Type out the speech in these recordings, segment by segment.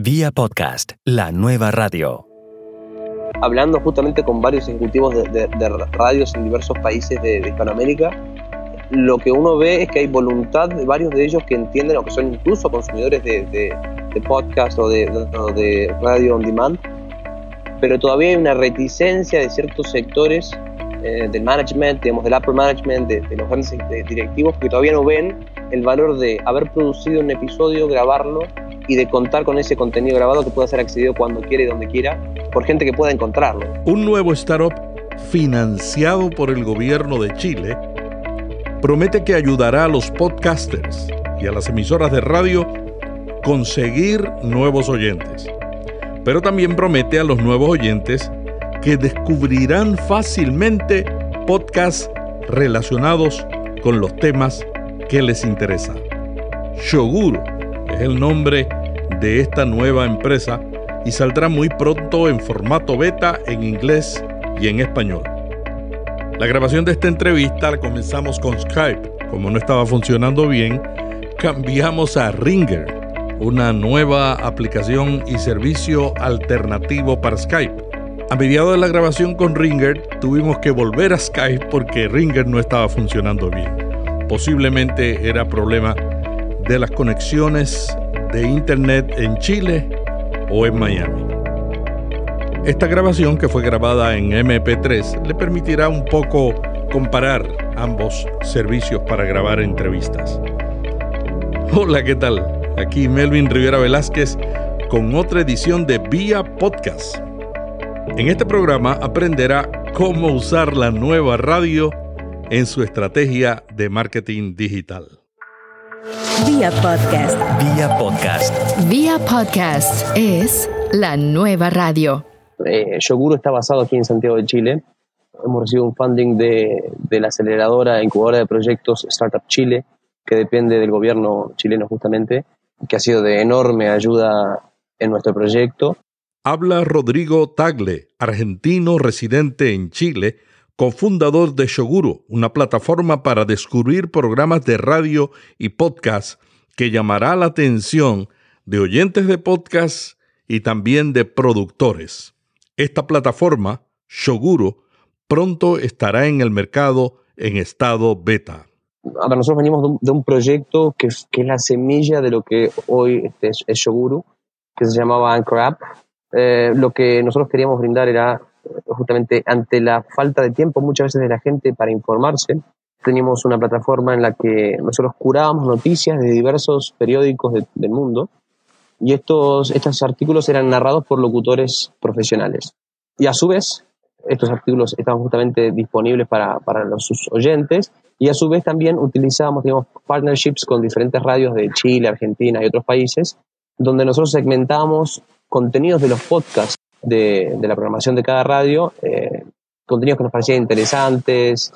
Vía podcast, la nueva radio. Hablando justamente con varios ejecutivos de, radios en diversos países de, Hispanoamérica, lo que uno ve es que hay voluntad de varios de ellos que entienden o que son incluso consumidores de, podcast o de, radio on demand, pero todavía hay una reticencia de ciertos sectores eh, del management, digamos, del upper management, de, los grandes directivos, que todavía no ven el valor de haber producido un episodio, grabarlo y de contar con ese contenido grabado que pueda ser accedido cuando quiera y donde quiera por gente que pueda encontrarlo. Un nuevo startup financiado por el gobierno de Chile promete que ayudará a los podcasters y a las emisoras de radio conseguir nuevos oyentes. Pero también promete a los nuevos oyentes que descubrirán fácilmente podcasts relacionados con los temas que les interesan. Shoguro es el nombre de esta nueva empresa y saldrá muy pronto en formato beta en inglés y en español. La grabación de esta entrevista la comenzamos con Skype. Como no estaba funcionando bien, cambiamos a Ringer, una nueva aplicación y servicio alternativo para Skype. A mediados de la grabación con Ringer tuvimos que volver a Skype porque Ringer no estaba funcionando bien. Posiblemente era problema de las conexiones de Internet en Chile o en Miami. Esta grabación, que fue grabada en MP3, le permitirá un poco comparar ambos servicios para grabar entrevistas. Hola, ¿qué tal? Aquí Melvin Rivera Velázquez con otra edición de Vía Podcast. En este programa aprenderá cómo usar la nueva radio en su estrategia de marketing digital. Vía Podcast. Vía Podcast. Vía Podcast es la nueva radio. Eh, Yoguro está basado aquí en Santiago de Chile. Hemos recibido un funding de, de la aceleradora incubadora de proyectos Startup Chile, que depende del gobierno chileno justamente, que ha sido de enorme ayuda en nuestro proyecto. Habla Rodrigo Tagle, argentino residente en Chile, cofundador de Shoguro, una plataforma para descubrir programas de radio y podcast que llamará la atención de oyentes de podcast y también de productores. Esta plataforma, Shoguro, pronto estará en el mercado en estado beta. nosotros venimos de un, proyecto que es, la semilla de lo que hoy este, es, Shoguro, que se llamaba Anchor App. Eh, lo que nosotros queríamos brindar era justamente ante la falta de tiempo muchas veces de la gente para informarse, teníamos una plataforma en la que nosotros curábamos noticias de diversos periódicos del mundo y estos, estos artículos eran narrados por locutores profesionales. Y a su vez, estos artículos estaban justamente disponibles para, para los oyentes y a su vez también utilizábamos digamos, partnerships con diferentes radios de Chile, Argentina y otros países, donde nosotros segmentábamos contenidos de los podcasts de, la programación de cada radio, eh, contenidos que nos parecían interesantes,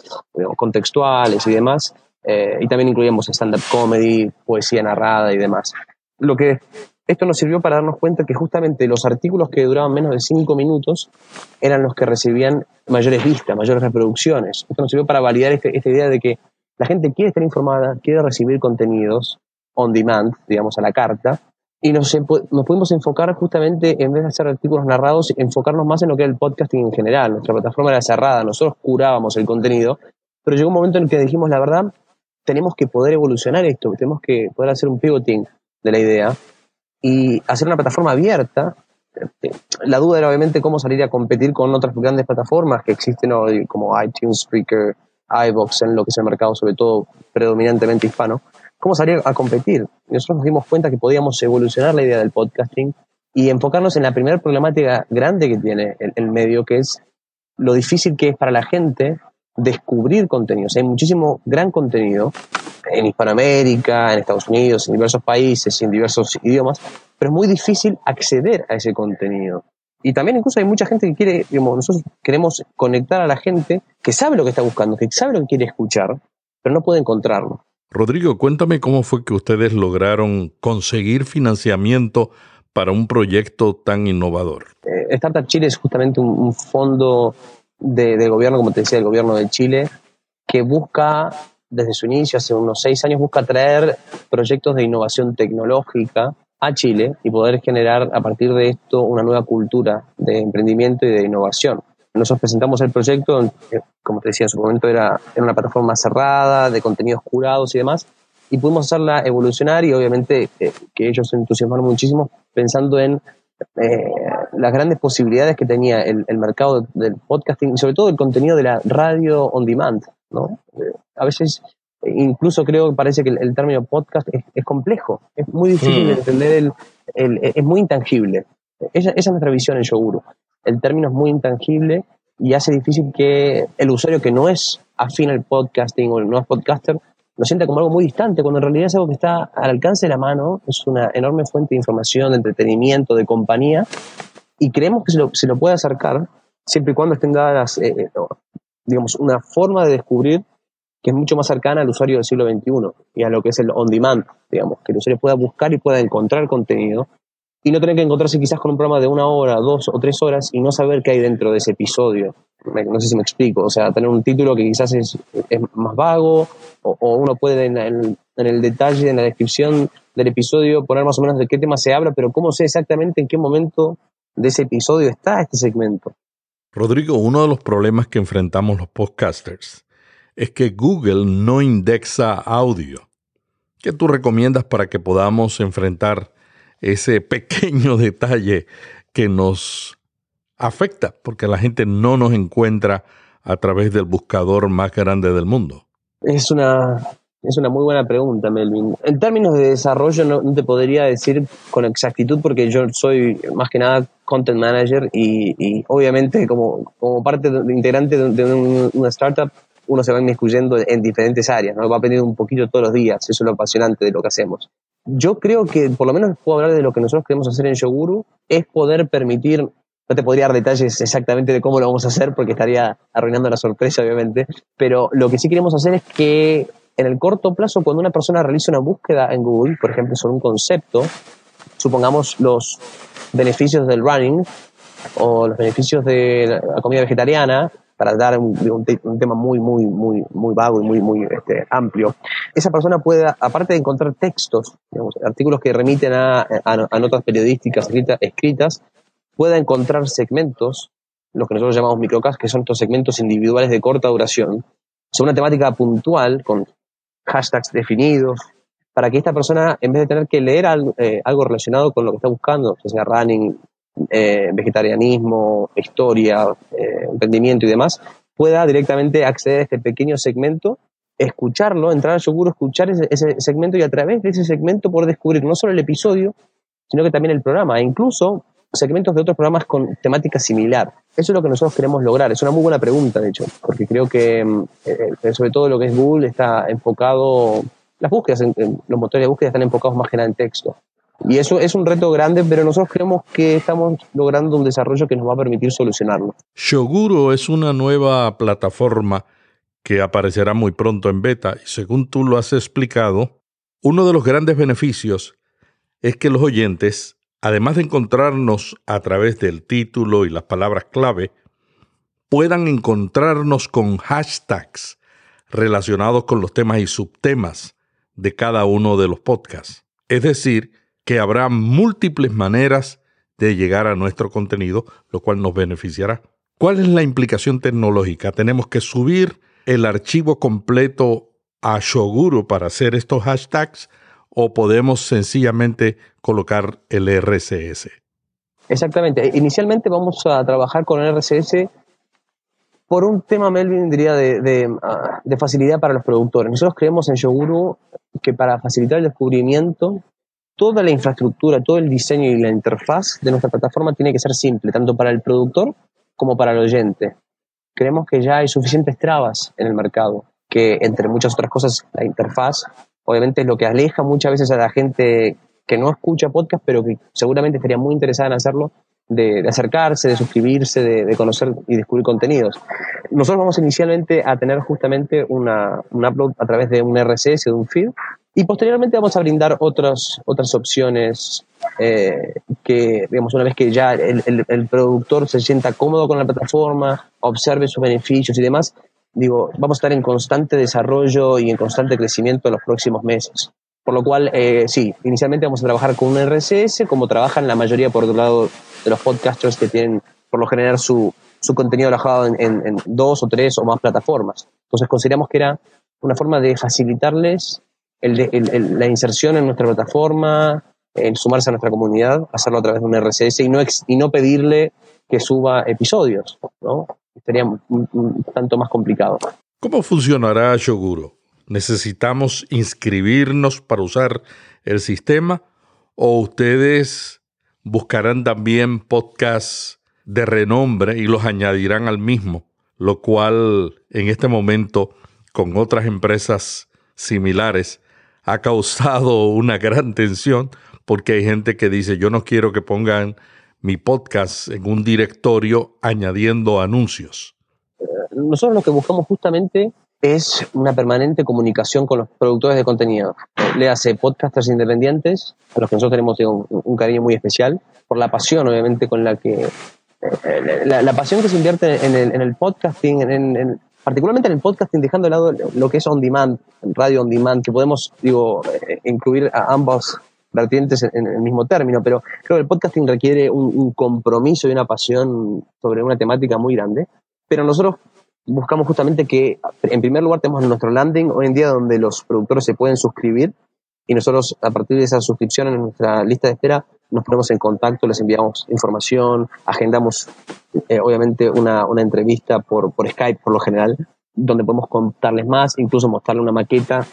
contextuales y demás, eh, y también incluíamos stand-up comedy, poesía narrada y demás. Lo que esto nos sirvió para darnos cuenta que justamente los artículos que duraban menos de cinco minutos eran los que recibían mayores vistas, mayores reproducciones. Esto nos sirvió para validar este, esta idea de que la gente quiere estar informada, quiere recibir contenidos on demand, digamos, a la carta, y nos, nos pudimos enfocar justamente, en vez de hacer artículos narrados, enfocarnos más en lo que era el podcasting en general. Nuestra plataforma era cerrada, nosotros curábamos el contenido, pero llegó un momento en el que dijimos, la verdad, tenemos que poder evolucionar esto, tenemos que poder hacer un pivoting de la idea y hacer una plataforma abierta. La duda era obviamente cómo salir a competir con otras grandes plataformas que existen hoy, como iTunes, Spreaker, iBox, en lo que es el mercado sobre todo predominantemente hispano cómo salir a competir. nosotros nos dimos cuenta que podíamos evolucionar la idea del podcasting y enfocarnos en la primera problemática grande que tiene el, medio, que es lo difícil que es para la gente descubrir contenidos. Hay muchísimo gran contenido en Hispanoamérica, en Estados Unidos, en diversos países, en diversos idiomas, pero es muy difícil acceder a ese contenido. Y también incluso hay mucha gente que quiere, digamos, nosotros queremos conectar a la gente que sabe lo que está buscando, que sabe lo que quiere escuchar, pero no puede encontrarlo. Rodrigo, cuéntame cómo fue que ustedes lograron conseguir financiamiento para un proyecto tan innovador. Eh, Startup Chile es justamente un, fondo del gobierno, como te decía, del gobierno de Chile, que busca, desde su inicio, hace unos seis años, busca traer proyectos de innovación tecnológica a Chile y poder generar a partir de esto una nueva cultura de emprendimiento y de innovación. Nosotros presentamos el proyecto, eh, como te decía en su momento, era, era una plataforma cerrada, de contenidos curados y demás, y pudimos hacerla evolucionar y obviamente eh, que ellos se entusiasmaron muchísimo pensando en eh, las grandes posibilidades que tenía el, mercado del podcasting y sobre todo el contenido de la radio on demand. ¿no? a veces incluso creo que parece que el, término podcast es, complejo, es muy difícil de mm. entender, el, es muy intangible. Esa, esa, es nuestra visión en Yoguru. El término es muy intangible y hace difícil que el usuario que no es afín al podcasting o no es podcaster lo sienta como algo muy distante, cuando en realidad es algo que está al alcance de la mano, es una enorme fuente de información, de entretenimiento, de compañía, y creemos que se lo, se lo puede acercar siempre y cuando estén dadas, eh, eh, digamos, una forma de descubrir que es mucho más cercana al usuario del siglo XXI y a lo que es el on-demand, digamos, que el usuario pueda buscar y pueda encontrar contenido y no tener que encontrarse quizás con un programa de una hora, dos o tres horas y no saber qué hay dentro de ese episodio. No sé si me explico, o sea, tener un título que quizás es, más vago o, uno puede en, en, el detalle, en la descripción del episodio poner más o menos de qué tema se habla, pero cómo sé exactamente en qué momento de ese episodio está este segmento. Rodrigo, uno de los problemas que enfrentamos los podcasters es que Google no indexa audio. ¿Qué tú recomiendas para que podamos enfrentar ese pequeño detalle que nos afecta porque la gente no nos encuentra a través del buscador más grande del mundo? Es una, es una muy buena pregunta, Melvin. En términos de desarrollo no, te podría decir con exactitud porque yo soy más que nada content manager y, obviamente como, como parte integrante de, una startup uno se va inmiscuyendo en diferentes áreas, ¿no? va aprendiendo un poquito todos los días, eso es lo apasionante de lo que hacemos. Yo creo que, por lo menos puedo hablar de lo que nosotros queremos hacer en Yoguru, es poder permitir, no te podría dar detalles exactamente de cómo lo vamos a hacer porque estaría arruinando la sorpresa, obviamente, pero lo que sí queremos hacer es que en el corto plazo, cuando una persona realiza una búsqueda en Google, por ejemplo, sobre un concepto, supongamos los beneficios del running o los beneficios de la comida vegetariana, para dar un, tema muy, muy, muy, muy vago y muy, muy este, amplio, esa persona puede, aparte de encontrar textos, artículos que remiten a, notas periodísticas escritas, pueda encontrar segmentos, los que nosotros llamamos microcasts, que son estos segmentos individuales de corta duración, sobre una temática puntual, con hashtags definidos, para que esta persona, en vez de tener que leer algo, eh, algo relacionado con lo que está buscando, sea running, eh, vegetarianismo, historia, eh, emprendimiento y demás, pueda directamente acceder a este pequeño segmento, escucharlo, entrar al seguro, escuchar ese, segmento y a través de ese segmento poder descubrir no solo el episodio, sino que también el programa e incluso segmentos de otros programas con temática similar. Eso es lo que nosotros queremos lograr. Es una muy buena pregunta, de hecho, porque creo que mm, eh, sobre todo lo que es Google está enfocado, las búsquedas, los motores de búsqueda están enfocados más que nada en texto. Y eso es un reto grande, pero nosotros creemos que estamos logrando un desarrollo que nos va a permitir solucionarlo. Shoguro es una nueva plataforma que aparecerá muy pronto en beta y según tú lo has explicado, uno de los grandes beneficios es que los oyentes, además de encontrarnos a través del título y las palabras clave, puedan encontrarnos con hashtags relacionados con los temas y subtemas de cada uno de los podcasts. Es decir, que habrá múltiples maneras de llegar a nuestro contenido, lo cual nos beneficiará. ¿Cuál es la implicación tecnológica? ¿Tenemos que subir el archivo completo a Shoguru para hacer estos hashtags o podemos sencillamente colocar el RCS? Exactamente. Inicialmente vamos a trabajar con el RCS por un tema, Melvin, diría, de, ah, de, facilidad para los productores. Nosotros creemos en Shoguru que para facilitar el descubrimiento toda la infraestructura, todo el diseño y la interfaz de nuestra plataforma tiene que ser simple, tanto para el productor como para el oyente. Creemos que ya hay suficientes trabas en el mercado, que entre muchas otras cosas la interfaz obviamente es lo que aleja muchas veces a la gente que no escucha podcast, pero que seguramente estaría muy interesada en hacerlo, de, acercarse, de suscribirse, de, conocer y descubrir contenidos. Nosotros vamos inicialmente a tener justamente una, un upload a través de un RSS, de un feed, y posteriormente vamos a brindar otras, otras opciones eh, que, digamos, una vez que ya el, el, productor se sienta cómodo con la plataforma, observe sus beneficios y demás, digo, vamos a estar en constante desarrollo y en constante crecimiento en los próximos meses. Por lo cual, eh, sí, inicialmente vamos a trabajar con un RSS, como trabajan la mayoría, por otro lado, de los podcasters que tienen, por lo general, su, su contenido alojado en, dos o tres o más plataformas. Entonces, consideramos que era una forma de facilitarles la inserción en nuestra plataforma, el sumarse a nuestra comunidad, hacerlo a través de un RSS y no, y no pedirle que suba episodios, ¿no? Sería un, tanto más complicado. ¿Cómo funcionará Shoguro? ¿Necesitamos inscribirnos para usar el sistema o ustedes buscarán también podcasts de renombre y los añadirán al mismo, lo cual en este momento con otras empresas similares ha causado una gran tensión porque hay gente que dice yo no quiero que pongan mi podcast en un directorio añadiendo anuncios. Nosotros lo que buscamos justamente es una permanente comunicación con los productores de contenido. Le hace podcasters independientes, a los que nosotros tenemos un, cariño muy especial, por la pasión, obviamente, con la que. Eh, la, pasión que se invierte en el, en el podcasting, en, particularmente en el podcasting, dejando de lado lo que es on demand, radio on demand, que podemos, digo, eh, incluir a ambos vertientes en, el mismo término, pero creo que el podcasting requiere un, compromiso y una pasión sobre una temática muy grande. Pero nosotros buscamos justamente que, en primer lugar, tenemos nuestro landing hoy en día donde los productores se pueden suscribir y nosotros, a partir de esa suscripción en nuestra lista de espera, nos ponemos en contacto, les enviamos información, agendamos, eh, obviamente, una, una entrevista por, por Skype, por lo general, donde podemos contarles más, incluso mostrarle una maqueta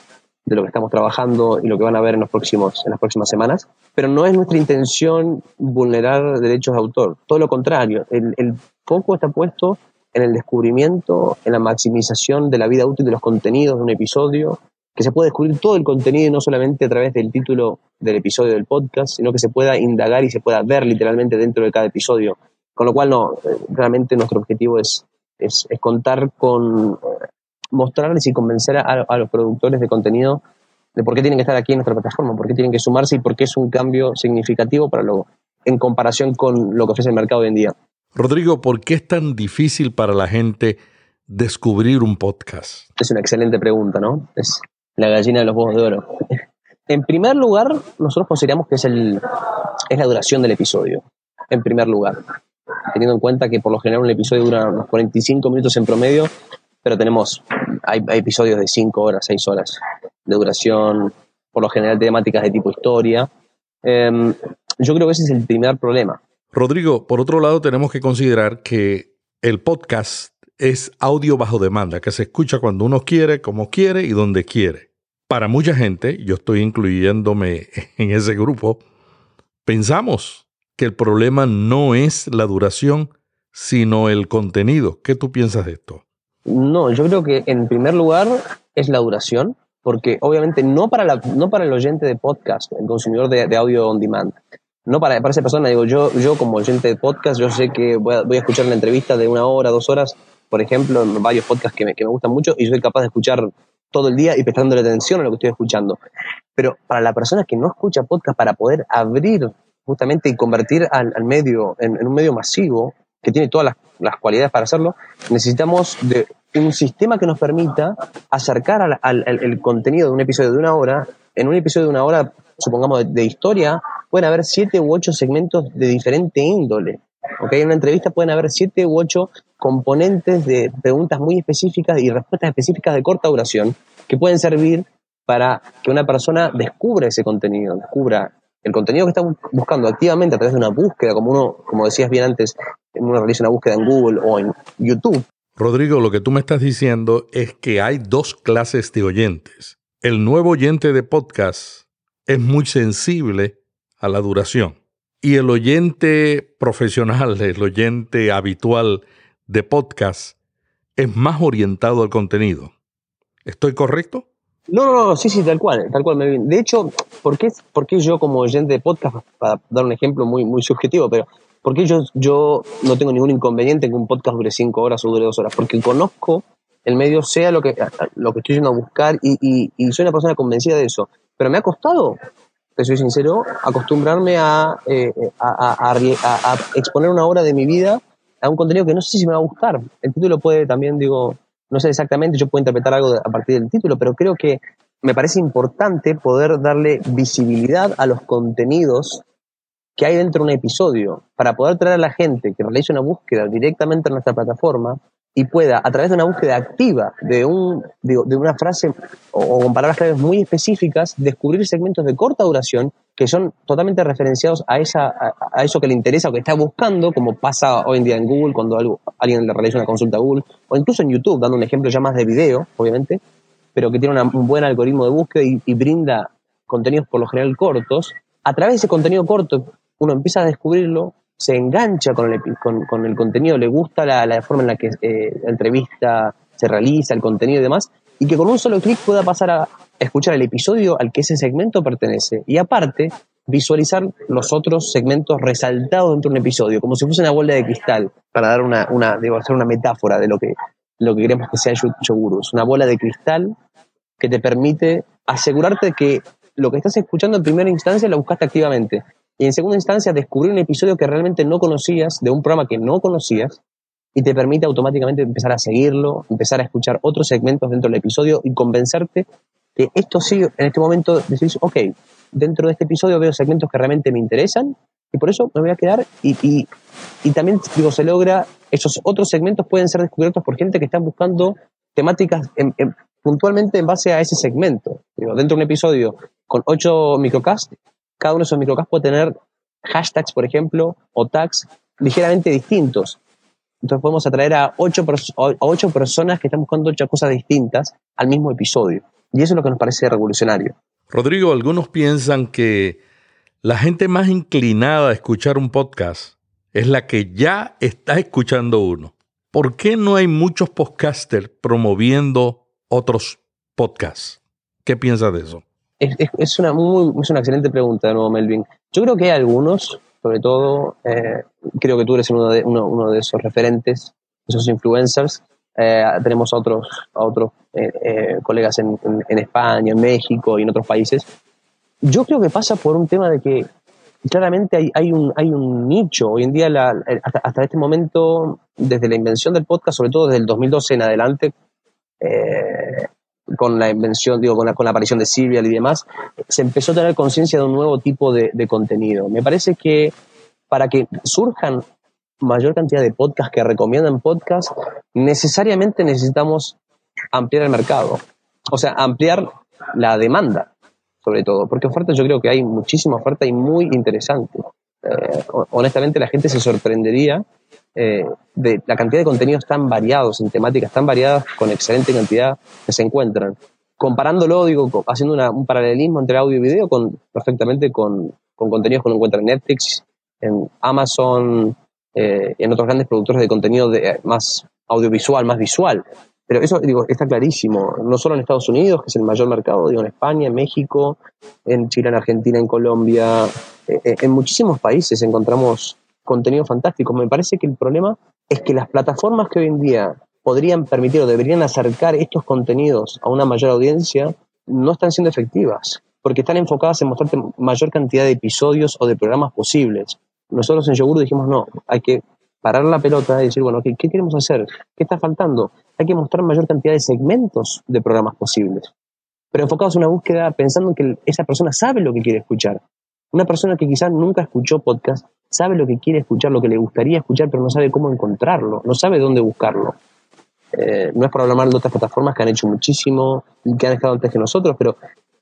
de lo que estamos trabajando y lo que van a ver en, los próximos, en las próximas semanas. Pero no es nuestra intención vulnerar derechos de autor, todo lo contrario. El, el foco está puesto en el descubrimiento, en la maximización de la vida útil de los contenidos de un episodio, que se pueda descubrir todo el contenido y no solamente a través del título del episodio del podcast, sino que se pueda indagar y se pueda ver literalmente dentro de cada episodio. Con lo cual, no, eh, realmente nuestro objetivo es, es, es contar con mostrarles y convencer a, los productores de contenido de por qué tienen que estar aquí en nuestra plataforma, por qué tienen que sumarse y por qué es un cambio significativo para lo, en comparación con lo que ofrece el mercado hoy en día. Rodrigo, ¿por qué es tan difícil para la gente descubrir un podcast? Es una excelente pregunta, ¿no? Es la gallina de los huevos de oro. En primer lugar, nosotros consideramos que es, el, es la duración del episodio. En primer lugar, teniendo en cuenta que por lo general un episodio dura unos 45 minutos en promedio, pero tenemos, hay, episodios de 5 horas, 6 horas de duración, por lo general temáticas de tipo historia. Em, yo creo que ese es el primer problema. Rodrigo, por otro lado, tenemos que considerar que el podcast es audio bajo demanda, que se escucha cuando uno quiere, como quiere y donde quiere. Para mucha gente, yo estoy incluyéndome en ese grupo, pensamos que el problema no es la duración, sino el contenido. ¿Qué tú piensas de esto? No, yo creo que en primer lugar es la duración, porque obviamente no para, la, no para el oyente de podcast, el consumidor de, audio on demand, no para, para, esa persona, digo, yo, yo como oyente de podcast, yo sé que voy a, escuchar una entrevista de una hora, dos horas, por ejemplo, en varios podcasts que me, que me gustan mucho y soy capaz de escuchar todo el día y prestándole atención a lo que estoy escuchando. Pero para la persona que no escucha podcast, para poder abrir justamente y convertir al, medio en, un medio masivo, que tiene todas las, cualidades para hacerlo, necesitamos de un sistema que nos permita acercar al, el contenido de un episodio de una hora. En un episodio de una hora, supongamos, de, historia, pueden haber siete u ocho segmentos de diferente índole. ¿Okay? En una entrevista pueden haber siete u ocho componentes de preguntas muy específicas y respuestas específicas de corta duración que pueden servir para que una persona descubra ese contenido, descubra el contenido que está buscando activamente a través de una búsqueda, como uno, como decías bien antes, uno realiza una búsqueda en Google o en YouTube. Rodrigo, lo que tú me estás diciendo es que hay dos clases de oyentes. El nuevo oyente de podcast es muy sensible a la duración. Y el oyente profesional, el oyente habitual de podcast, es más orientado al contenido. ¿Estoy correcto? No, no, no, sí, sí, tal cual, tal cual. De hecho, ¿por qué, ¿por qué yo como oyente de podcast, para dar un ejemplo muy, muy subjetivo, pero ¿por qué yo, yo no tengo ningún inconveniente en que un podcast dure cinco horas o dure dos horas? Porque conozco el medio, sea lo que, lo que estoy yendo a buscar y, y, soy una persona convencida de eso. Pero me ha costado, te soy sincero, acostumbrarme a, eh, a, exponer una hora de mi vida a un contenido que no sé si me va a gustar. El título puede también, digo, no sé exactamente, yo puedo interpretar algo a partir del título, pero creo que me parece importante poder darle visibilidad a los contenidos que hay dentro de un episodio para poder traer a la gente que realice una búsqueda directamente en nuestra plataforma y pueda, a través de una búsqueda activa de, un, de, una frase o, con palabras claves muy específicas, descubrir segmentos de corta duración que son totalmente referenciados a, esa, a, eso que le interesa o que está buscando, como pasa hoy en día en Google cuando algo, alguien le realiza una consulta a Google, o incluso en YouTube, dando un ejemplo ya más de video, obviamente, pero que tiene un buen algoritmo de búsqueda y, brinda contenidos por lo general cortos. A través de ese contenido corto, uno empieza a descubrirlo, se engancha con el, con, el contenido, le gusta la, forma en la que eh, la entrevista se realiza, el contenido y demás, y que con un solo clic pueda pasar a escuchar el episodio al que ese segmento pertenece. Y aparte, visualizar los otros segmentos resaltados dentro de un episodio, como si fuese una bola de cristal, para dar una, una, hacer una metáfora de lo que, lo que queremos que sea Yogurus. Una bola de cristal que te permite asegurarte que lo que estás escuchando en primera instancia lo buscaste activamente y en segunda instancia, descubrir un episodio que realmente no conocías, de un programa que no conocías, y te permite automáticamente empezar a seguirlo, empezar a escuchar otros segmentos dentro del episodio y convencerte que esto sí, en este momento decís, ok, dentro de este episodio veo segmentos que realmente me interesan y por eso me voy a quedar y, y, también, digo, se logra, esos otros segmentos pueden ser descubiertos por gente que está buscando temáticas puntualmente en base a ese segmento. Digo, dentro de un episodio con ocho microcasts, cada uno de esos microcasts puede tener hashtags, por ejemplo, o tags ligeramente distintos. Entonces podemos atraer a ocho, ocho personas que están buscando ocho cosas distintas al mismo episodio. Y eso es lo que nos parece revolucionario. Rodrigo, algunos piensan que la gente más inclinada a escuchar un podcast es la que ya está escuchando uno. ¿Por qué no hay muchos podcasters promoviendo otros podcasts? ¿Qué piensas de eso? Es, una muy, es una excelente pregunta de nuevo, Melvin. Yo creo que hay algunos, sobre todo, eh, creo que tú eres uno de, uno, de esos referentes, esos influencers. Eh, tenemos a otros, a otros eh, colegas en, en, España, en México y en otros países. Yo creo que pasa por un tema de que claramente hay, hay, un, hay un nicho. Hoy en día, la, hasta, hasta este momento, desde la invención del podcast, sobre todo desde el 2012 en adelante, eh, con la invención, digo, con la, con la aparición de Serial y demás, se empezó a tener conciencia de un nuevo tipo de, contenido. Me parece que para que surjan mayor cantidad de podcasts que recomiendan podcasts, necesariamente necesitamos ampliar el mercado. O sea, ampliar la demanda, sobre todo. Porque oferta yo creo que hay muchísima oferta y muy interesante. Eh, honestamente, la gente se sorprendería eh, de la cantidad de contenidos tan variados, en temáticas tan variadas, con excelente cantidad que se encuentran. Comparándolo, digo, haciendo un paralelismo entre audio y video con, perfectamente con, contenidos que uno encuentra en Netflix, en Amazon, eh, en otros grandes productores de contenido de, más audiovisual, más visual. Pero eso, digo, está clarísimo, no solo en Estados Unidos, que es el mayor mercado, digo, en España, en México, en Chile, en Argentina, en Colombia, eh, en muchísimos países encontramos contenido fantástico. Me parece que el problema es que las plataformas que hoy en día podrían permitir o deberían acercar estos contenidos a una mayor audiencia no están siendo efectivas, porque están enfocadas en mostrarte mayor cantidad de episodios o de programas posibles. Nosotros en Yogur dijimos, no, hay que parar la pelota y decir, bueno, ¿qué, ¿qué queremos hacer? ¿Qué está faltando? Hay que mostrar mayor cantidad de segmentos de programas posibles, pero enfocados en una búsqueda pensando en que esa persona sabe lo que quiere escuchar. Una persona que quizás nunca escuchó podcast sabe lo que quiere escuchar, lo que le gustaría escuchar, pero no sabe cómo encontrarlo, no sabe dónde buscarlo. Eh, no es para hablar de otras plataformas que han hecho muchísimo y que han estado antes que nosotros, pero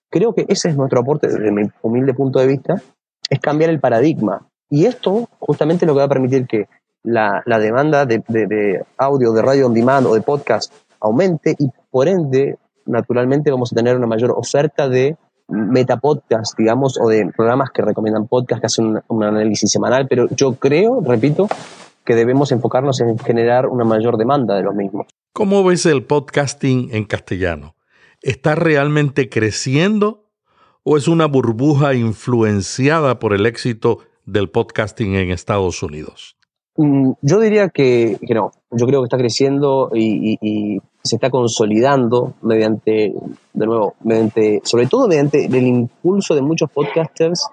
creo que ese es nuestro aporte desde mi humilde punto de vista, es cambiar el paradigma. Y esto justamente lo que va a permitir que la, demanda de, de, audio, de radio on demand o de podcast aumente y por ende, naturalmente, vamos a tener una mayor oferta de metapodcast, digamos, o de programas que recomiendan podcast, que hacen un, análisis semanal, pero yo creo, repito, que debemos enfocarnos en generar una mayor demanda de los mismos. ¿Cómo ves el podcasting en castellano? ¿Está realmente creciendo o es una burbuja influenciada por el éxito del podcasting en Estados Unidos? Mm, yo diría que, no. Yo creo que está creciendo y, se está consolidando mediante, de nuevo, mediante, sobre todo mediante el impulso de muchos podcasters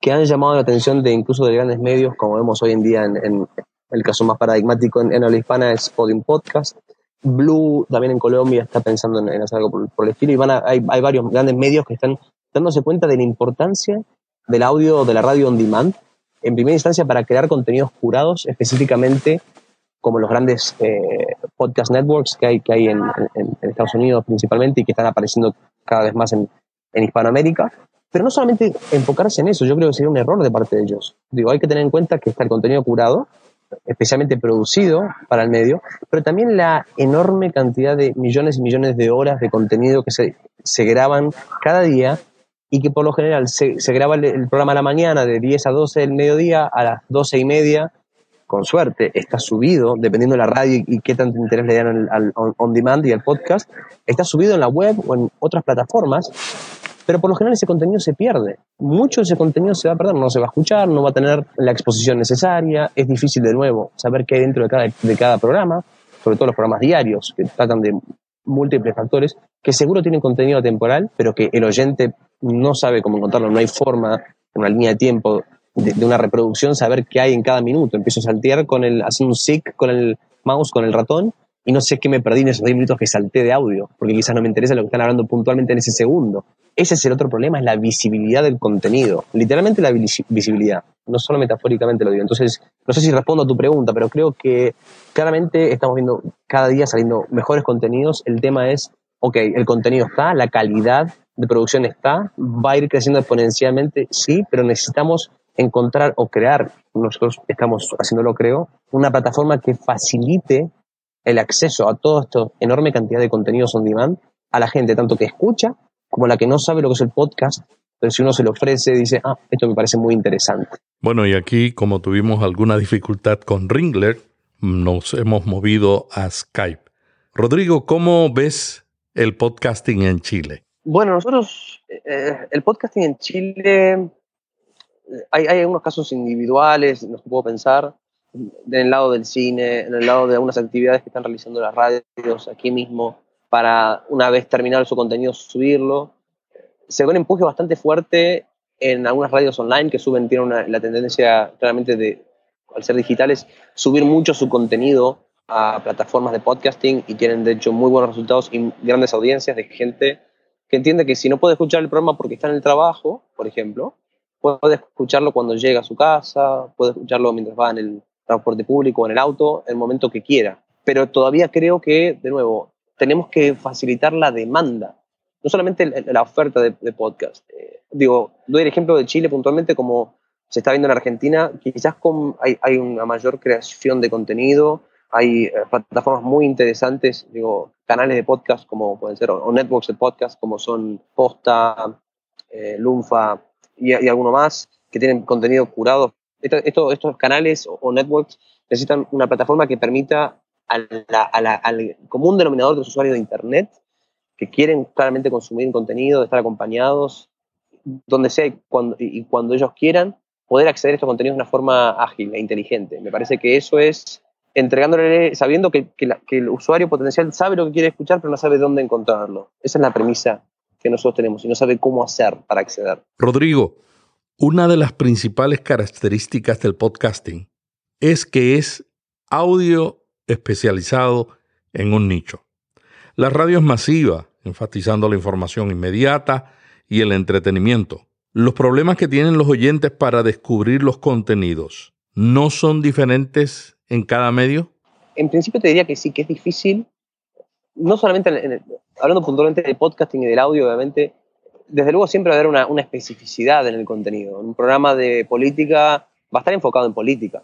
que han llamado la atención de incluso de grandes medios, como vemos hoy en día en, el caso más paradigmático en, en habla hispana es Podium Podcast, Blue también en Colombia está pensando en, hacer algo por, el estilo y van hay, hay, varios grandes medios que están dándose cuenta de la importancia del audio de la radio on demand, en primera instancia para crear contenidos curados específicamente como los grandes eh, podcast networks que hay, que hay en, Estados Unidos principalmente y que están apareciendo cada vez más en, en Hispanoamérica. Pero no solamente enfocarse en eso, yo creo que sería un error de parte de ellos. Digo, hay que tener en cuenta que está el contenido curado, especialmente producido para el medio, pero también la enorme cantidad de millones y millones de horas de contenido que se, se graban cada día y que por lo general se, graba el, programa a la mañana de 10 a 12 del mediodía, a las 12 y media, con suerte, está subido, dependiendo de la radio y, qué tanto interés le dan al, on, demand y al podcast, está subido en la web o en otras plataformas, pero por lo general ese contenido se pierde. Mucho de ese contenido se va a perder, no se va a escuchar, no va a tener la exposición necesaria, es difícil de nuevo saber qué hay dentro de cada, de cada programa, sobre todo los programas diarios que tratan de múltiples factores, que seguro tienen contenido temporal, pero que el oyente no sabe cómo encontrarlo, no hay forma, una línea de tiempo de, una reproducción, saber qué hay en cada minuto. Empiezo a saltear con el, hacer un sick con el mouse, con el ratón, y no sé qué me perdí en esos 10 minutos que salté de audio, porque quizás no me interesa lo que están hablando puntualmente en ese segundo. Ese es el otro problema, es la visibilidad del contenido. Literalmente la visibilidad, no solo metafóricamente lo digo. Entonces, no sé si respondo a tu pregunta, pero creo que claramente estamos viendo cada día saliendo mejores contenidos. El tema es, ok, el contenido está, la calidad de producción está, va a ir creciendo exponencialmente, sí, pero necesitamos encontrar o crear, nosotros estamos haciéndolo creo, una plataforma que facilite el acceso a toda esta enorme cantidad de contenidos on demand a la gente, tanto que escucha como la que no sabe lo que es el podcast, pero si uno se lo ofrece, dice, ah, esto me parece muy interesante. Bueno, y aquí, como tuvimos alguna dificultad con Ringler, nos hemos movido a Skype. Rodrigo, ¿cómo ves el podcasting en Chile? Bueno, nosotros, eh, el podcasting en Chile, hay, hay algunos casos individuales, los que puedo pensar, en el lado del cine, en el lado de algunas actividades que están realizando las radios aquí mismo, para una vez terminar su contenido subirlo. Se ve un empuje bastante fuerte en algunas radios online que suben, tienen la tendencia claramente de, al ser digitales, subir mucho su contenido a plataformas de podcasting y tienen de hecho muy buenos resultados y grandes audiencias de gente que entiende que si no puede escuchar el programa porque está en el trabajo, por ejemplo, puede escucharlo cuando llega a su casa, puede escucharlo mientras va en el transporte público o en el auto, en el momento que quiera. Pero todavía creo que, de nuevo, tenemos que facilitar la demanda, no solamente la oferta de, podcast. Eh, digo, doy el ejemplo de Chile puntualmente como se está viendo en Argentina, quizás con, hay, hay una mayor creación de contenido, hay eh, plataformas muy interesantes, digo, canales de podcast como pueden ser, o, networks de podcast como son Posta, eh, Lunfa y, alguno más, que tienen contenido curado. estos canales o, networks necesitan una plataforma que permita al común denominador de los usuarios de Internet que quieren claramente consumir contenido, estar acompañados, donde sea y cuando, y ellos quieran, poder acceder a estos contenidos de una forma ágil e inteligente. Me parece que eso es entregándole, sabiendo que, el usuario potencial sabe lo que quiere escuchar, pero no sabe dónde encontrarlo. Esa es la premisa que nosotros tenemos y no sabe cómo hacer para acceder. Rodrigo, una de las principales características del podcasting es que es audio especializado en un nicho. La radio es masiva, enfatizando la información inmediata y el entretenimiento. Los problemas que tienen los oyentes para descubrir los contenidos no son diferentes en cada medio? En principio te diría que sí, que es difícil, no solamente hablando puntualmente del podcasting y del audio, obviamente, desde luego siempre va a haber una, especificidad en el contenido. Un programa de política va a estar enfocado en política,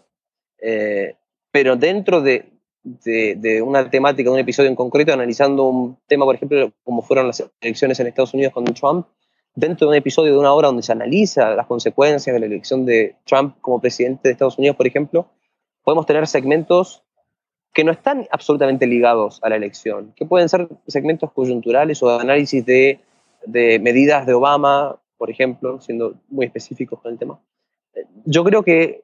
eh, pero dentro de, de, de, una temática, de un episodio en concreto, analizando un tema, por ejemplo, como fueron las elecciones en Estados Unidos con Trump, dentro de un episodio de una hora donde se analiza las consecuencias de la elección de Trump como presidente de Estados Unidos, por ejemplo, podemos tener segmentos que no están absolutamente ligados a la elección, que pueden ser segmentos coyunturales o de análisis de, medidas de Obama, por ejemplo, siendo muy específicos con el tema. Yo creo que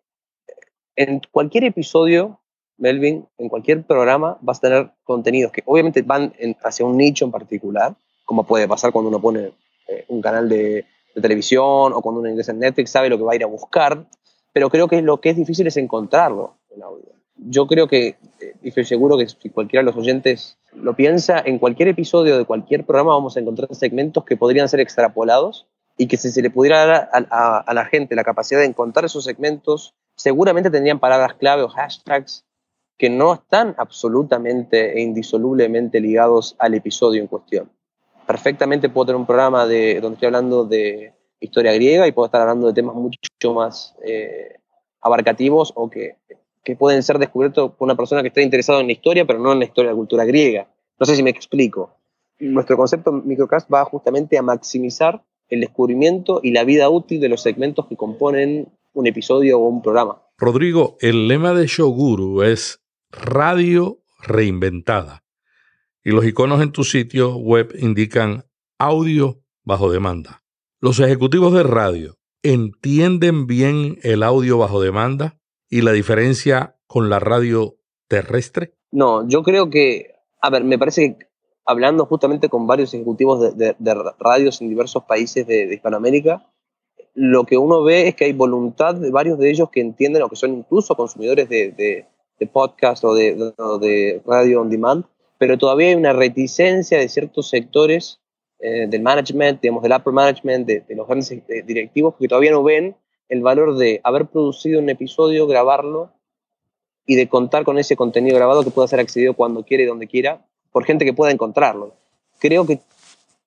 en cualquier episodio, Melvin, en cualquier programa, vas a tener contenidos que obviamente van hacia un nicho en particular, como puede pasar cuando uno pone eh, un canal de, de, televisión o cuando uno ingresa en Netflix, sabe lo que va a ir a buscar, pero creo que lo que es difícil es encontrarlo audio. Yo creo que, y estoy seguro que si cualquiera de los oyentes lo piensa, en cualquier episodio de cualquier programa vamos a encontrar segmentos que podrían ser extrapolados y que si se le pudiera dar a, la gente la capacidad de encontrar esos segmentos, seguramente tendrían palabras clave o hashtags que no están absolutamente e indisolublemente ligados al episodio en cuestión. Perfectamente puedo tener un programa de, donde estoy hablando de historia griega y puedo estar hablando de temas mucho más eh, abarcativos o que, que, pueden ser descubiertos por una persona que está interesada en la historia, pero no en la historia de la cultura griega. No sé si me explico. Nuestro concepto Microcast va justamente a maximizar el descubrimiento y la vida útil de los segmentos que componen un episodio o un programa. Rodrigo, el lema de Shoguru es radio reinventada. Y los iconos en tu sitio web indican audio bajo demanda. Los ejecutivos de radio entienden bien el audio bajo demanda y la diferencia con la radio terrestre. No, yo creo que, a ver, me parece que hablando justamente con varios ejecutivos de, radios en diversos países de, Hispanoamérica, lo que uno ve es que hay voluntad de varios de ellos que entienden o que son incluso consumidores de, podcast o de, radio on demand, pero todavía hay una reticencia de ciertos sectores eh, del management, digamos, del upper management, de, los grandes eh, directivos, que todavía no ven el valor de haber producido un episodio, grabarlo y de contar con ese contenido grabado que pueda ser accedido cuando quiera y donde quiera por gente que pueda encontrarlo. Creo que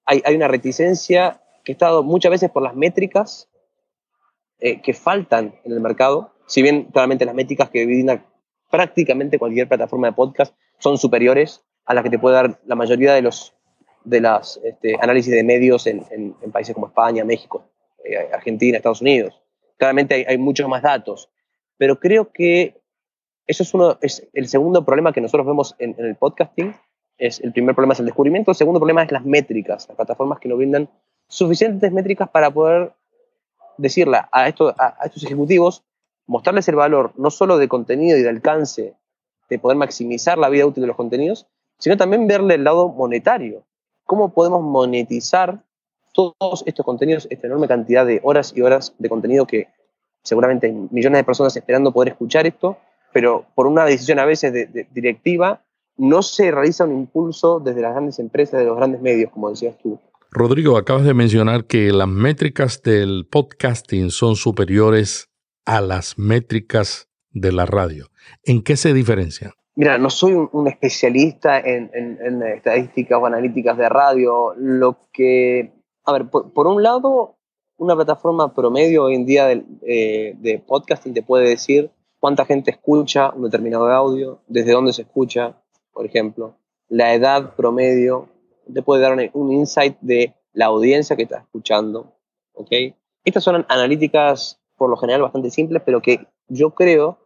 hay, una reticencia que está dado muchas veces por las métricas eh, que faltan en el mercado, si bien claramente las métricas que brinda prácticamente cualquier plataforma de podcast son superiores a las que te puede dar la mayoría de los de las este, análisis de medios en, países como España, México, eh, Argentina, Estados Unidos. Claramente hay, muchos más datos, pero creo que eso es, uno, es el segundo problema que nosotros vemos en el podcasting, es, el primer problema es el descubrimiento, el segundo problema es las métricas, las plataformas que nos brindan suficientes métricas para poder decirle a, estos, a, estos ejecutivos, mostrarles el valor no solo de contenido y de alcance, de poder maximizar la vida útil de los contenidos, sino también verle el lado monetario. ¿Cómo podemos monetizar todos estos contenidos, esta enorme cantidad de horas y horas de contenido que seguramente hay millones de personas esperando poder escuchar esto, pero por una decisión a veces de directiva no se realiza un impulso desde las grandes empresas, de los grandes medios, como decías tú. Rodrigo, acabas de mencionar que las métricas del podcasting son superiores a las métricas de la radio. ¿En qué se diferencian? Mira, no soy un, especialista en, estadísticas o analíticas de radio. Lo que, a ver, por, un lado, una plataforma promedio hoy en día de, eh, de podcasting te puede decir cuánta gente escucha un determinado audio, desde dónde se escucha, por ejemplo, la edad promedio, te puede dar un, insight de la audiencia que está escuchando. ¿ok? Estas son analíticas por lo general bastante simples, pero que yo creo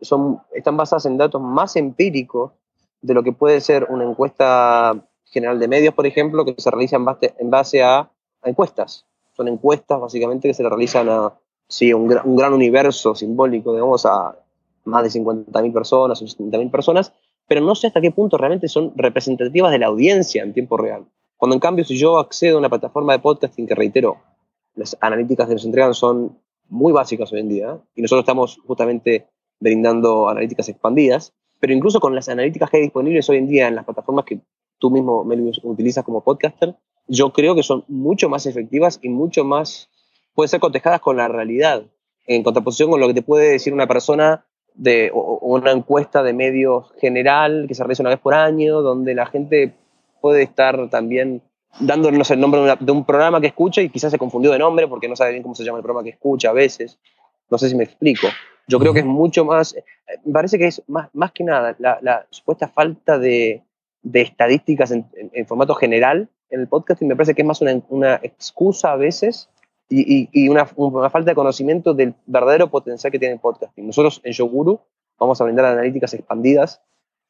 son, están basadas en datos más empíricos de lo que puede ser una encuesta general de medios, por ejemplo, que se realiza en base, en base a, encuestas. Son encuestas básicamente que se le realizan a sí, un, gran universo simbólico, digamos, a más de 50.000 personas o 60.000 personas, pero no sé hasta qué punto realmente son representativas de la audiencia en tiempo real. Cuando en cambio si yo accedo a una plataforma de podcasting que reitero, las analíticas que nos entregan son muy básicas hoy en día y nosotros estamos justamente brindando analíticas expandidas, pero incluso con las analíticas que hay disponibles hoy en día en las plataformas que tú mismo utilizas como podcaster, yo creo que son mucho más efectivas y mucho más, pueden ser cotejadas con la realidad, en contraposición con lo que te puede decir una persona de una encuesta de medios general que se realiza una vez por año, donde la gente puede estar también dándonos el nombre de, un programa que escucha y quizás se confundió de nombre porque no sabe bien cómo se llama el programa que escucha a veces. No sé si me explico. Yo creo que es mucho más, me parece que es más, más que nada la, supuesta falta de, de estadísticas en, formato general en el podcast y me parece que es más una, una excusa a veces y, una, falta de conocimiento del verdadero potencial que tiene el podcasting. Nosotros en Yoguru vamos a brindar analíticas expandidas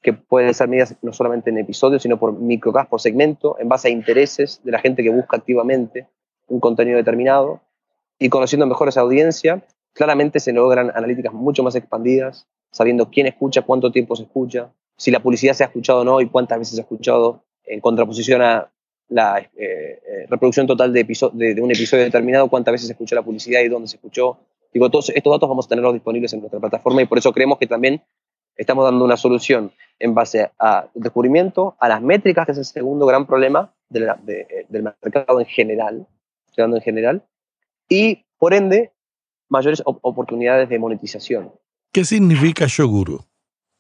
que pueden ser medidas no solamente en episodios, sino por microcast, por segmento, en base a intereses de la gente que busca activamente un contenido determinado y conociendo mejor esa audiencia, claramente se logran analíticas mucho más expandidas, sabiendo quién escucha, cuánto tiempo se escucha, si la publicidad se ha escuchado o no y cuántas veces se ha escuchado, en contraposición a la eh, eh, reproducción total de, de, un episodio determinado, cuántas veces se escuchó la publicidad y dónde se escuchó. Digo, todos estos datos vamos a tenerlos disponibles en nuestra plataforma y por eso creemos que también Estamos dando una solución en base a descubrimiento, a las métricas, que es el segundo gran problema del mercado en general, en general, y por ende, mayores oportunidades de monetización. ¿Qué significa Shoguru?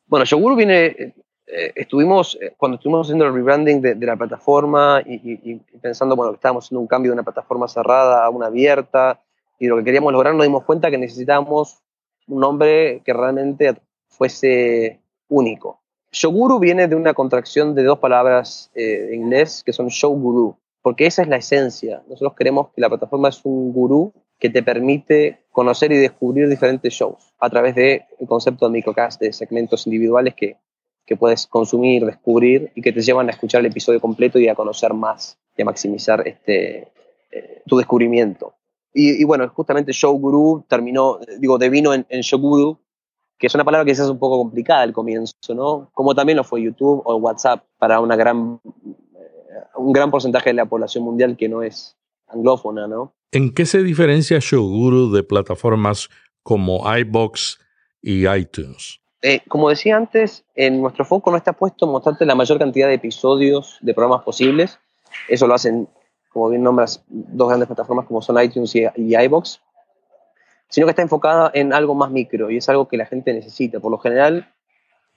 Bueno, Shoguru viene, eh, estuvimos, eh, cuando estuvimos haciendo el rebranding de, la plataforma y, pensando, bueno, que estábamos haciendo un cambio de una plataforma cerrada a una abierta y lo que queríamos lograr, nos dimos cuenta que necesitábamos un nombre que realmente fuese único. Shoguru viene de una contracción de dos palabras eh, en inglés que son show guru, porque esa es la esencia. Nosotros queremos que la plataforma es un gurú que te permite conocer y descubrir diferentes shows a través del concepto de microcast, de segmentos individuales que, que puedes consumir, descubrir y que te llevan a escuchar el episodio completo y a conocer más y a maximizar este, eh, tu descubrimiento. Y, bueno, justamente Show Guru terminó, digo, devino en, en Show Guru, que es una palabra que es un poco complicada al comienzo, ¿no? Como también lo fue YouTube o WhatsApp para una gran, eh, un gran porcentaje de la población mundial que no es anglófona, ¿no? ¿En qué se diferencia Showguru de plataformas como iBox y iTunes? Eh, como decía antes, en nuestro foco no está puesto en mostrarte la mayor cantidad de episodios de programas posibles. Eso lo hacen, como bien nombras, dos grandes plataformas como son iTunes y, iBox, sino que está enfocada en algo más micro y es algo que la gente necesita. Por lo general,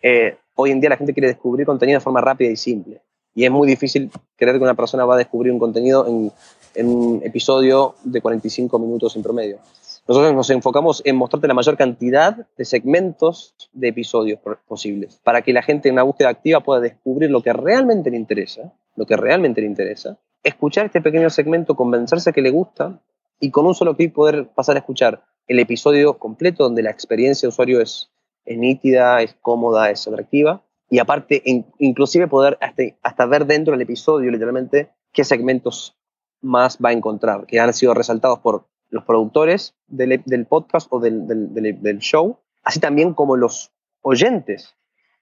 eh, hoy en día la gente quiere descubrir contenido de forma rápida y simple. Y es muy difícil creer que una persona va a descubrir un contenido en en un episodio de 45 minutos en promedio. Nosotros nos enfocamos en mostrarte la mayor cantidad de segmentos de episodios posibles para que la gente en una búsqueda activa pueda descubrir lo que realmente le interesa, lo que realmente le interesa, escuchar este pequeño segmento, convencerse que le gusta y con un solo clic poder pasar a escuchar el episodio completo donde la experiencia de usuario es, nítida, es cómoda, es atractiva y aparte inclusive poder hasta, hasta ver dentro del episodio literalmente qué segmentos más va a encontrar, que han sido resaltados por los productores del, podcast o del, del, show, así también como los oyentes.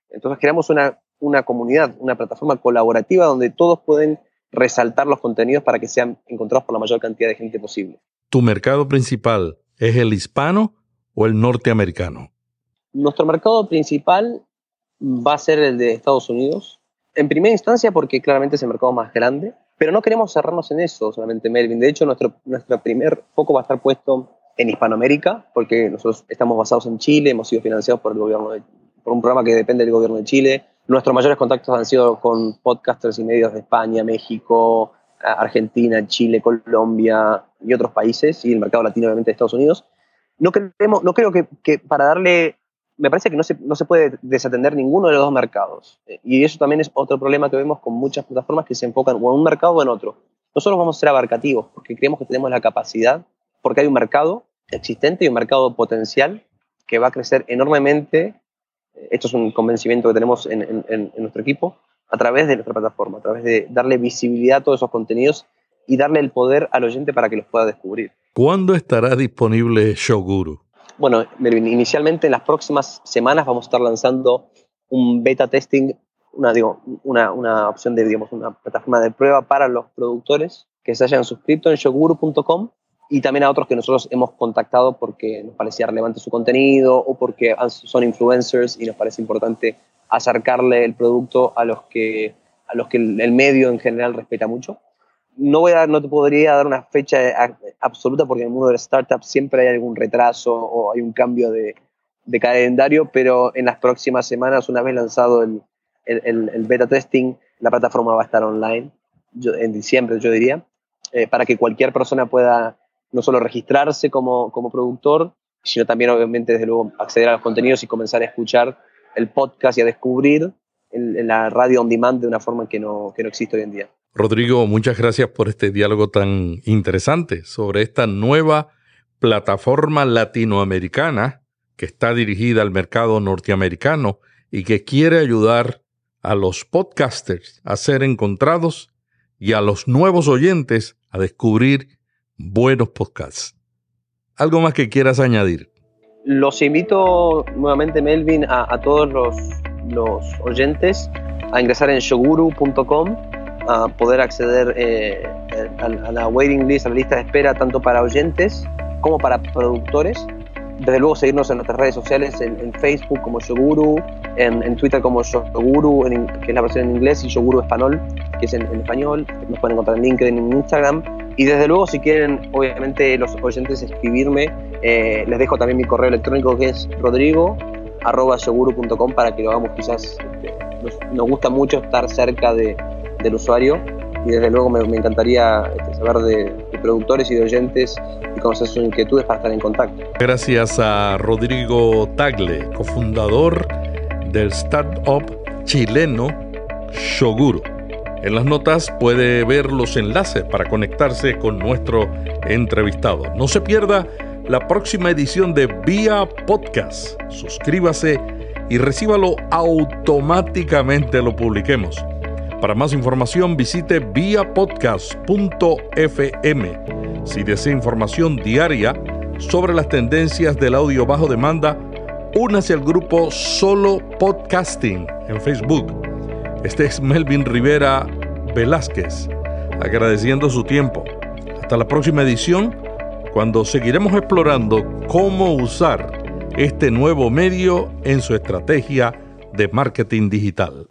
Entonces creamos una, una comunidad, una plataforma colaborativa donde todos pueden resaltar los contenidos para que sean encontrados por la mayor cantidad de gente posible. ¿Tu mercado principal es el hispano o el norteamericano? Nuestro mercado principal va a ser el de Estados Unidos. En primera instancia porque claramente es el mercado más grande, pero no queremos cerrarnos en eso solamente, Melvin. De hecho, nuestro, nuestro primer foco va a estar puesto en Hispanoamérica, porque nosotros estamos basados en Chile, hemos sido financiados por el gobierno por un programa que depende del gobierno de Chile. Nuestros mayores contactos han sido con podcasters y medios de España, México, Argentina, Chile, Colombia y otros países, y el mercado latino, obviamente, de Estados Unidos. No, creemos, no creo que para darle me parece que no se, no se puede desatender ninguno de los dos mercados. Eh, y eso también es otro problema que vemos con muchas plataformas que se enfocan o en un mercado o en otro. Nosotros vamos a ser abarcativos porque creemos que tenemos la capacidad, porque hay un mercado existente y un mercado potencial que va a crecer enormemente. Esto es un convencimiento que tenemos en, en, nuestro equipo a través de nuestra plataforma, a través de darle visibilidad a todos esos contenidos y darle el poder al oyente para que los pueda descubrir. ¿Cuándo estará disponible Showguru? Bueno, inicialmente en las próximas semanas vamos a estar lanzando un beta testing, una, digo, una, una opción de, digamos, una plataforma de prueba para los productores que se hayan suscrito en shoguru.com y también a otros que nosotros hemos contactado porque nos parecía relevante su contenido o porque son influencers y nos parece importante acercarle el producto a los que, a los que el medio en general respeta mucho no, voy a, no te podría dar una fecha absoluta porque en el mundo de startups siempre hay algún retraso o hay un cambio de, calendario, pero en las próximas semanas, una vez lanzado el, beta testing, la plataforma va a estar online en diciembre, yo diría, eh, para que cualquier persona pueda no solo registrarse como, productor, sino también obviamente desde luego acceder a los contenidos y comenzar a escuchar el podcast y a descubrir la radio on demand de una forma que no existe hoy en día. Rodrigo, muchas gracias por este diálogo tan interesante sobre esta nueva plataforma latinoamericana que está dirigida al mercado norteamericano y que quiere ayudar a los podcasters a ser encontrados y a los nuevos oyentes a descubrir buenos podcasts. ¿Algo más que quieras añadir? Los invito nuevamente, Melvin, a, todos los, los oyentes a ingresar en shoguru.com a poder acceder eh, a, la waiting list, a la lista de espera, tanto para oyentes como para productores. desde luego seguirnos en nuestras redes sociales, en, Facebook como Yoguru, en, Twitter como Yoguru, que es la versión en inglés, y Yoguru Español, que es en, español. Nos pueden encontrar en LinkedIn, en Instagram. Y desde luego, si quieren, obviamente, los oyentes escribirme, eh, les dejo también mi correo electrónico que es rodrigo para que lo hagamos quizás. Este, nos, gusta mucho estar cerca de, del usuario y desde luego me, encantaría este, saber de, productores y de oyentes y conocer sus inquietudes para estar en contacto. Gracias a Rodrigo Tagle, cofundador del startup chileno Shoguro. En las notas puede ver los enlaces para conectarse con nuestro entrevistado. No se pierda la próxima edición de Vía Podcast. Suscríbase y recíbalo automáticamente lo publiquemos. Para más información visite viapodcast.fm. Si desea información diaria sobre las tendencias del audio bajo demanda, únase al grupo Solo Podcasting en Facebook. Este es Melvin Rivera Velázquez, agradeciendo su tiempo. Hasta la próxima edición, cuando seguiremos explorando cómo usar este nuevo medio en su estrategia de marketing digital.